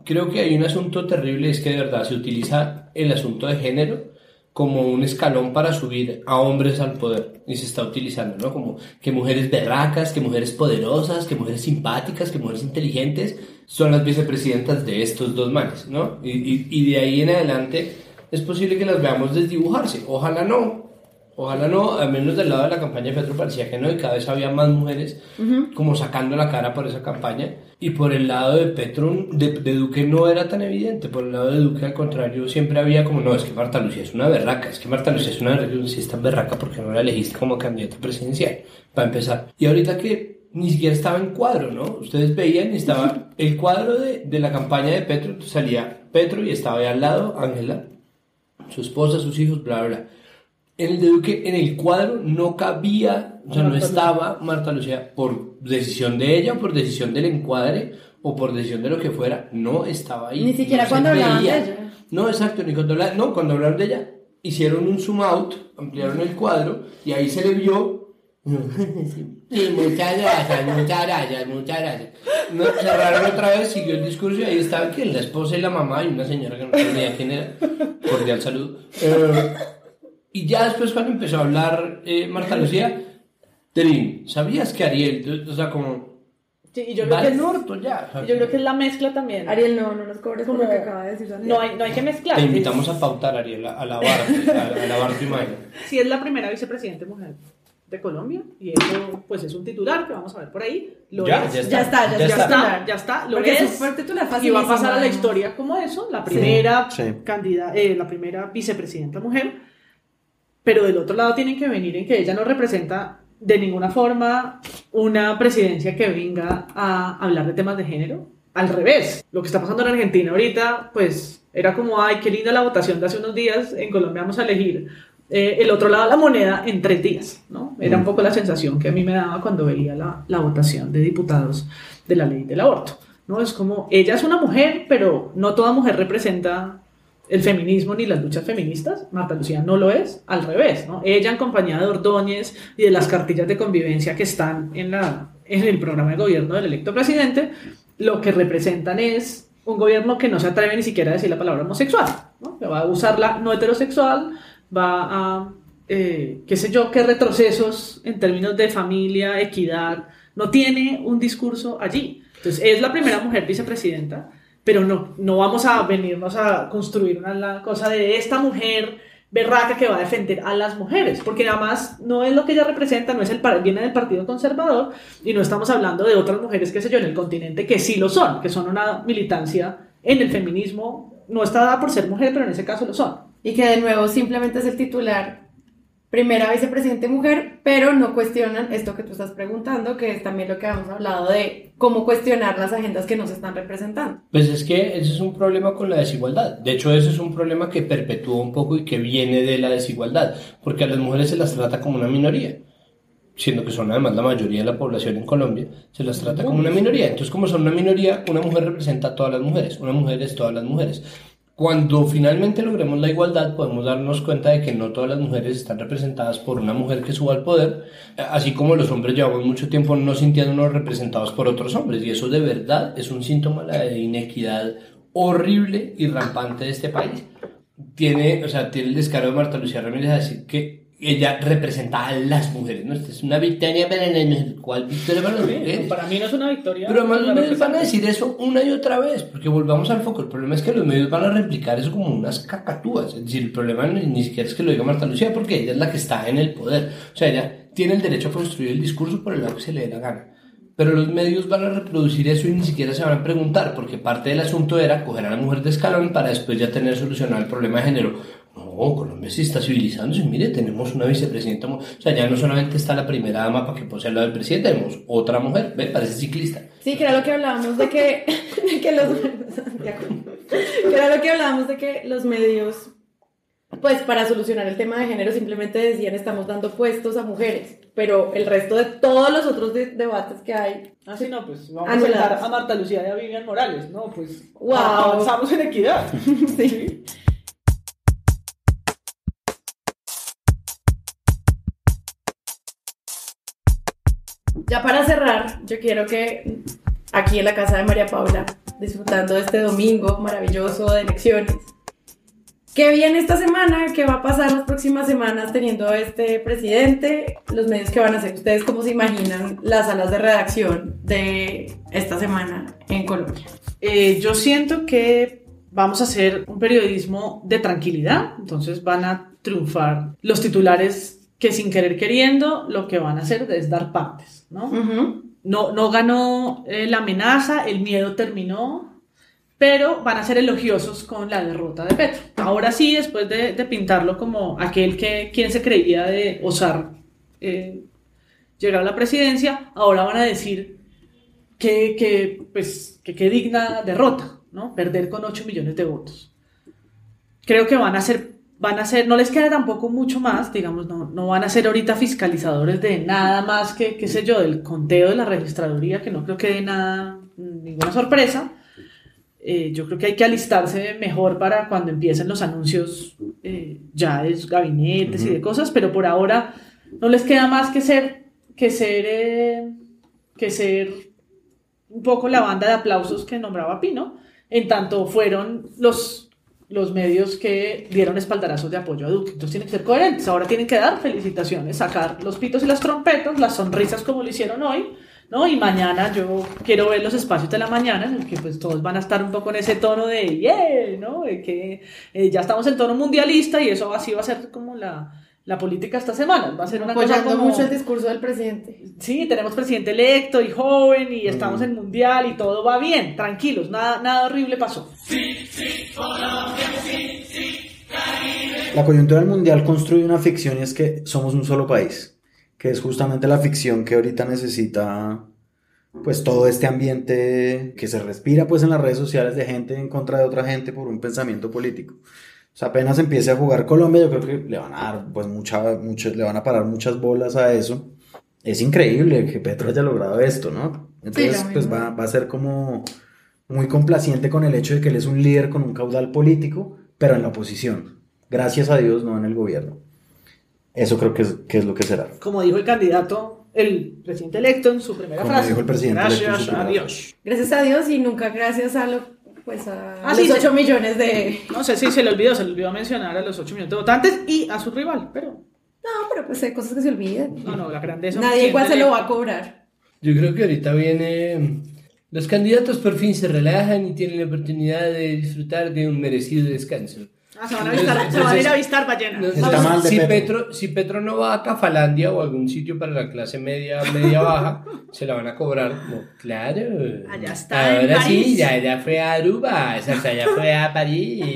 creo que hay un asunto terrible, es que de verdad se utiliza el asunto de género como un escalón para subir a hombres al poder y se está utilizando, ¿no? Como que mujeres berracas, que mujeres poderosas, que mujeres simpáticas, que mujeres inteligentes son las vicepresidentas de estos dos manes, ¿no? Y, y- de ahí en adelante es posible que las veamos desdibujarse. Ojalá no, ojalá no, al menos del lado de la campaña de Petro parecía que no y cada vez había más mujeres como sacando la cara por esa campaña. Y por el lado de Petro, de, de Duque no era tan evidente. Por el lado de Duque, al contrario, siempre había como, no, es que Marta Lucía es una berraca, es que Marta Lucía es una berraca, si es tan berraca porque no la elegiste como candidata presidencial, para empezar. Y ahorita que ni siquiera estaba en cuadro, ¿no? Ustedes veían y estaba el cuadro de, de la campaña de Petro, salía Petro y estaba ahí al lado Ángela, su esposa, sus hijos, bla, bla, bla. En el de Duque, en el cuadro no cabía, o sea, no estaba Marta Lucía por decisión de ella, por decisión del encuadre o por decisión de lo que fuera, no estaba ahí. Ni siquiera No cuando hablaban de ella. No, exacto, ni cuando hablaban, no, cuando hablaron de ella, hicieron un zoom out, ampliaron el cuadro y ahí se le vio. [laughs] Sí, muchas gracias, muchas gracias, muchas gracias. No, cerraron otra vez, siguió el discurso y ahí estaba que la esposa y la mamá y una señora que no tenía quién era. Cordial saludo. Eh, [laughs] y ya después cuando empezó a hablar eh, Marta Lucía, Terín, ¿sabías que Ariel, o sea, como... Sí, y yo creo que es, el orto ya. o sea, yo creo que es la mezcla también. Ariel, no, no nos cobres por Como- lo que acaba de decir. No hay, no hay que mezclar. Te invitamos a pautar, Ariel, a, lavarte, a, a lavarte imagen. Sí, es la primera vicepresidente mujer de Colombia y eso pues es un titular que vamos a ver por ahí. Lo Ya, es. ya está. Ya está, ya, Ya está. está, ya está, lo Porque es. titular Y va a pasar a la historia como eso, la primera Sí. candida- eh, la primera vicepresidenta mujer, pero del otro lado tienen que venir en que ella no representa de ninguna forma una presidencia que venga a hablar de temas de género. Al revés, lo que está pasando en Argentina ahorita, pues era como, ay, qué linda la votación de hace unos días, en Colombia vamos a elegir eh, el otro lado de la moneda en tres días, ¿no? Era un poco la sensación que a mí me daba cuando veía la, la votación de diputados de la ley del aborto, ¿no? Es como, ella es una mujer, pero no toda mujer representa el feminismo ni las luchas feministas. Marta Lucía no lo es, al revés, ¿no? Ella en compañía de Ordóñez y de las cartillas de convivencia que están en, la, en el programa de gobierno del electo presidente, lo que representan es un gobierno que no se atreve ni siquiera a decir la palabra homosexual, ¿no? Que va a usarla no heterosexual, va a, eh, qué sé yo, qué retrocesos en términos de familia, equidad, no tiene un discurso allí. Entonces, es la primera mujer vicepresidenta, pero no, no vamos a venirnos a construir una cosa de esta mujer berraca que va a defender a las mujeres, porque nada más no es lo que ella representa, no es el viene del Partido Conservador y no estamos hablando de otras mujeres, qué sé yo, en el continente que sí lo son, que son una militancia en el feminismo, no está dada por ser mujer, pero en ese caso lo son. Y que de nuevo simplemente es el titular, primera vicepresidente mujer, pero no cuestionan esto que tú estás preguntando, que es también lo que hemos hablado de cómo cuestionar las agendas que no se están representando. Pues es que ese es un problema con la desigualdad. De hecho, ese es un problema que perpetúa un poco y que viene de la desigualdad, porque a las mujeres se las trata como una minoría, siendo que son además la mayoría de la población en Colombia, se las trata como una minoría. Entonces, como son una minoría, una mujer representa a todas las mujeres, una mujer es todas las mujeres. Cuando finalmente logremos la igualdad, podemos darnos cuenta de que no todas las mujeres están representadas por una mujer que suba al poder, así como los hombres llevamos mucho tiempo no sintiéndonos representados por otros hombres, y eso de verdad es un síntoma de inequidad horrible y rampante de este país. Tiene, o sea, tiene el descaro de Marta Lucía Ramírez a decir que ella representa a las mujeres, ¿no? Esta es una victoria para mujeres. ¿Cuál victoria para las mujeres? Para mí no es una victoria. Pero además los medios van a decir eso una y otra vez, porque volvamos al foco. El problema es que los medios van a replicar eso como unas cacatúas. Es decir, el problema ni siquiera es que lo diga Marta Lucía, porque ella es la que está en el poder. O sea, ella tiene el derecho a construir el discurso por el lado que se le dé la gana. Pero los medios van a reproducir eso y ni siquiera se van a preguntar, porque parte del asunto era coger a la mujer de escalón para después ya tener solucionado el problema de género. No, Colombia sí está civilizándose. Mire, tenemos una vicepresidenta. O sea, ya no solamente está la primera dama para que posea lo del presidente, tenemos otra mujer. Ve, parece ciclista. Sí, que era lo que hablábamos de que, [laughs] de que los que era lo que hablábamos de que los medios pues para solucionar el tema de género simplemente decían estamos dando puestos a mujeres, pero el resto de todos los otros de- debates que hay. Ah, sí, no, pues vamos Anulados. a a Marta Lucía y a Vivian Morales, ¿no? Pues Wow. avanzamos en equidad. [laughs] Sí. Ya para cerrar, yo quiero que aquí en la casa de María Paula, disfrutando de este domingo maravilloso de elecciones, ¿qué viene esta semana? ¿Qué va a pasar las próximas semanas teniendo este presidente? Los medios que van a hacer ustedes, ¿cómo se imaginan las salas de redacción de esta semana en Colombia? Eh, yo siento que vamos a hacer un periodismo de tranquilidad, entonces van a triunfar los titulares que sin querer queriendo lo que van a hacer es dar partes, ¿no? No, no ganó eh, la amenaza, el miedo terminó, pero van a ser elogiosos con la derrota de Petro. Ahora sí, después de, de pintarlo como aquel que quien se creía de osar eh, llegar a la presidencia, ahora van a decir que, que, pues, que digna derrota, ¿no? Perder con 8 millones de votos. Creo que van a ser, van a ser, no les queda tampoco mucho más, digamos, no, no van a ser ahorita fiscalizadores de nada más que, qué sé yo, del conteo de la registraduría, que no creo que dé nada, ninguna sorpresa. Eh, yo creo que hay que alistarse mejor para cuando empiecen los anuncios eh, ya de gabinetes y de cosas, pero por ahora no les queda más que ser, que ser, eh, que ser un poco la banda de aplausos que nombraba Pino, en tanto fueron los, los medios que dieron espaldarazos de apoyo a Duque. Entonces tienen que ser coherentes. Ahora tienen que dar felicitaciones, sacar los pitos y las trompetas, las sonrisas como lo hicieron hoy, ¿no? Y mañana yo quiero ver los espacios de la mañana en el que pues todos van a estar un poco en ese tono de yeah, ¿no? De que eh, ya estamos en tono mundialista y eso así va a ser como la, la política esta semana. Va a ser una cosa como... mucho el discurso del presidente. Sí, tenemos presidente electo y joven y estamos en mundial y todo va bien, tranquilos, nada, nada horrible pasó. La coyuntura del mundial construye una ficción y es que somos un solo país, que es justamente la ficción que ahorita necesita pues todo este ambiente que se respira pues en las redes sociales de gente en contra de otra gente por un pensamiento político. O sea, apenas empiece a jugar Colombia, yo creo que le van a dar pues mucha, mucho, le van a parar muchas bolas a eso. Es increíble que Petro haya logrado esto, ¿no? Entonces, pues va, va a ser como muy complaciente con el hecho de que él es un líder con un caudal político, pero en la oposición. Gracias a Dios, no en el gobierno. Eso creo que es, que es lo que será. Como dijo el candidato, el presidente electo en su primera Como frase. dijo el presidente electo en su Gracias a Dios. Gracias a Dios y nunca gracias a lo, pues a Ah, los sí, 8 sí. millones de... No sé si se le olvidó, se le olvidó mencionar a los 8 millones de votantes y a su rival, pero No, pero pues hay cosas que se olvidan. no, no, la grandeza. Nadie igual se lo va a cobrar. Yo creo que ahorita viene. Los candidatos por fin se relajan y tienen la oportunidad de disfrutar de un merecido descanso. Ah, se van a avistar, se van a ir a avistar ballenas. Entonces, si, Petro. Petro, si Petro no va a Cafalandia o algún sitio para la clase media, media baja, [laughs] se la van a cobrar. No, claro. Allá está, en Ahora sí, París. ya, ya fue a Aruba, o sea, ya fue a París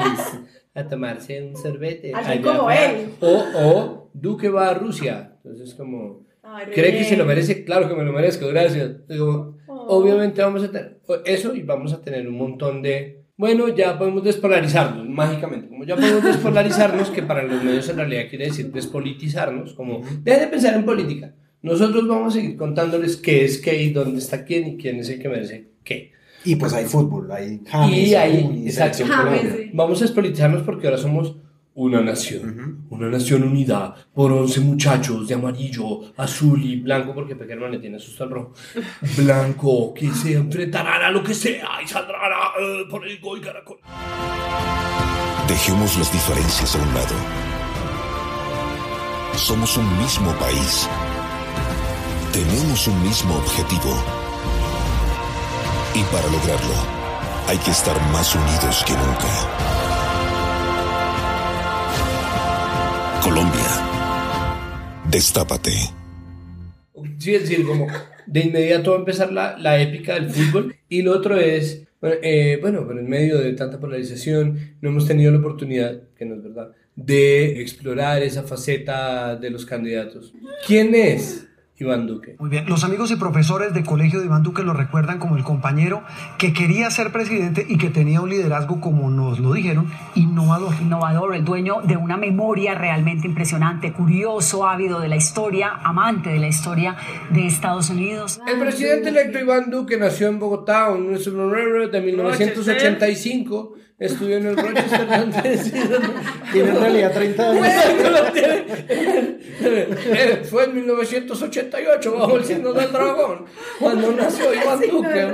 a tomarse un sorbete. Allá como él. O, o Duque va a Rusia. Entonces, como. Ay, ¿Cree que se lo merece? Claro que me lo merezco, gracias. Oh. Obviamente vamos a tener eso y vamos a tener un montón de... Bueno, ya podemos despolarizarnos, mágicamente. Como ya podemos despolarizarnos, que para los medios en realidad quiere decir despolitizarnos, como dejen de pensar en política. Nosotros vamos a seguir contándoles qué es qué y dónde está quién y quién es el que merece qué. Y pues hay fútbol, hay James, y ahí, hay exacto. James, sí. Vamos a despolitizarnos porque ahora somos una nación. Una nación unida por 11 muchachos de amarillo, azul y blanco, porque Peckerman le tiene susto al rojo. [laughs] Blanco, que se enfrentarán a lo que sea y saldrán a, eh, por el gol caracol. Dejemos las diferencias a un lado. Somos un mismo país. Tenemos un mismo objetivo. Y para lograrlo, hay que estar más unidos que nunca. Colombia. Destápate. Sí, es decir, como de inmediato va a empezar la, la épica del fútbol. Y lo otro es, bueno, eh, bueno, pero en medio de tanta polarización no hemos tenido la oportunidad, que no es verdad, de explorar esa faceta de los candidatos. ¿Quién es Iván Duque. Muy bien, los amigos y profesores de colegio de Iván Duque lo recuerdan como el compañero que quería ser presidente y que tenía un liderazgo, como nos lo dijeron, innovador. Innovador, el dueño de una memoria realmente impresionante, curioso, ávido de la historia, amante de la historia de Estados Unidos. El presidente electo Iván Duque nació en Bogotá en de 1985. Estudió en el Rochester. [laughs] Tiene en realidad 30 años. Eh, Fue en 1988 bajo el signo del dragón cuando nació Iván Duque.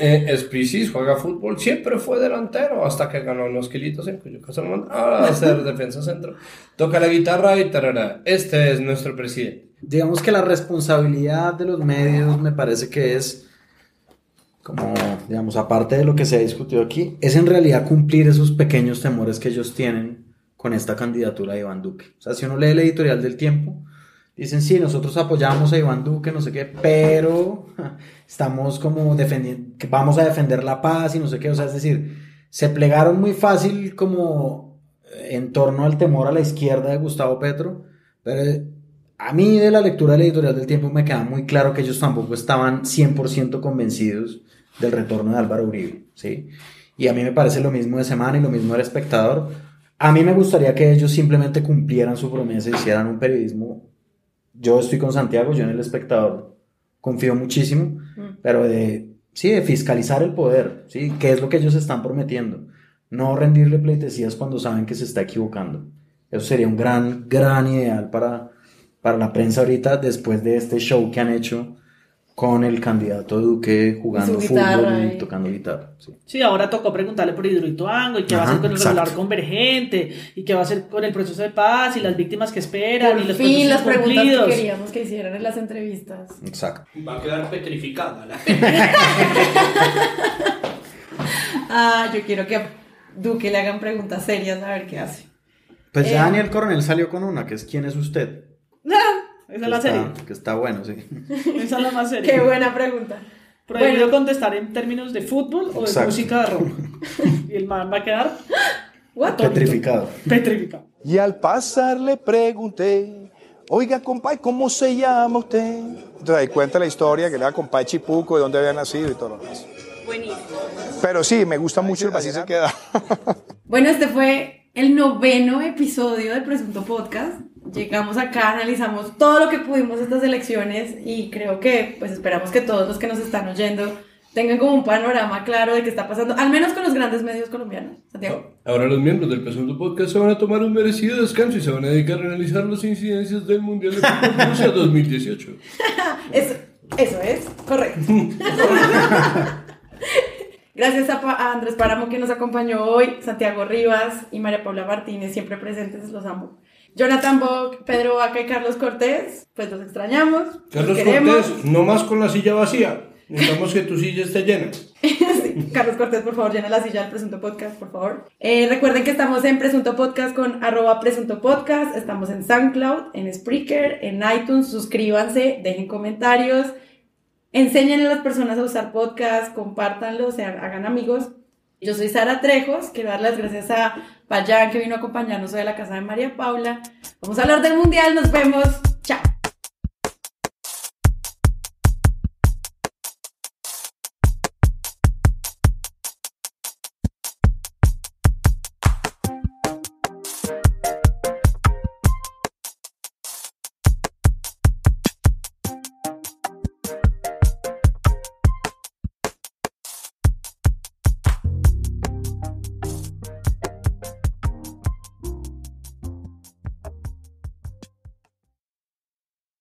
Eh, juega fútbol, siempre fue delantero hasta que ganó unos kilitos en cuyo caso lo mandaron a hacer defensa centro. Toca la guitarra y tarara. Este es nuestro presidente. Digamos que la responsabilidad de los medios me parece que es como, digamos, aparte de lo que se ha discutido aquí, es en realidad cumplir esos pequeños temores que ellos tienen con esta candidatura de Iván Duque. O sea, si uno lee el editorial del tiempo, dicen, sí, nosotros apoyamos a Iván Duque, no sé qué, pero [laughs] estamos como defendiendo, que vamos a defender la paz y no sé qué, o sea, es decir, se plegaron muy fácil como en torno al temor a la izquierda de Gustavo Petro, pero a mí de la lectura del editorial del tiempo me queda muy claro que ellos tampoco estaban 100% convencidos del retorno de Álvaro Uribe, ¿sí? Y a mí me parece lo mismo de Semana y lo mismo del espectador. A mí me gustaría que ellos simplemente cumplieran su promesa y hicieran un periodismo. Yo estoy con Santiago, yo en el espectador confío muchísimo, pero de, sí, de fiscalizar el poder, ¿sí? ¿Qué es lo que ellos están prometiendo? No rendirle pleitesías cuando saben que se está equivocando. Eso sería un gran, gran ideal para, para la prensa ahorita después de este show que han hecho con el candidato Duque jugando fútbol y y- tocando guitarra. sí. Sí, ahora tocó preguntarle por Hidroituango y qué va a hacer con el exacto. regular convergente y qué va a hacer con el proceso de paz y las víctimas que esperan y Por los fin, las preguntas que queríamos que hicieran en las entrevistas. Exacto. Va a quedar petrificada la [laughs] Ah, yo quiero que a Duque le hagan preguntas serias a ver qué hace. Pues Eh, ya Daniel Coronel salió con una, que es ¿Quién es usted? [laughs] Esa es Que la serie. Que está bueno, sí. Esa es la más seria. Qué buena pregunta. Prohibido Bueno. contestar en términos de fútbol o de Exacto. música de rock. [laughs] y el man va a quedar atónito. Petrificado. Petrificado. Y al pasar le pregunté, oiga, compadre, ¿cómo se llama usted? Entonces ahí cuenta la historia que le da compadre Chipuco, de dónde había nacido y todo lo demás. Buenísimo. Pero sí, me gusta mucho el Así se queda. Bueno, este fue el noveno episodio del Presunto Podcast. Llegamos acá, analizamos todo lo que pudimos estas elecciones y creo que pues esperamos que todos los que nos están oyendo tengan como un panorama claro de qué está pasando, al menos con los grandes medios colombianos. Santiago. Ahora los miembros del Presunto Podcast se van a tomar un merecido descanso y se van a dedicar a analizar las incidencias del Mundial de Rusia 2018. [laughs] Eso, eso es, correcto. [laughs] Gracias a Andrés Páramo que nos acompañó hoy, Santiago Rivas y María Paula Martínez, siempre presentes, los amo. Jonathan Bock, Pedro Vaca y Carlos Cortés, pues los extrañamos. los Carlos. Cortés, no más con la silla vacía. Necesitamos que tu silla esté llena. [laughs] Sí, Carlos Cortés, por favor, llena la silla del Presunto Podcast, por favor. Eh, recuerden que estamos en Presunto Podcast con arroba Presunto Podcast. Estamos en SoundCloud, en Spreaker, en iTunes. Suscríbanse, dejen comentarios. Enséñenle a las personas a usar podcast, compártanlo, o sea, hagan amigos. Yo soy Sara Trejos, quiero dar las gracias a Payán que vino a acompañarnos hoy a la casa de María Paula. Vamos a hablar del Mundial, nos vemos. Chao.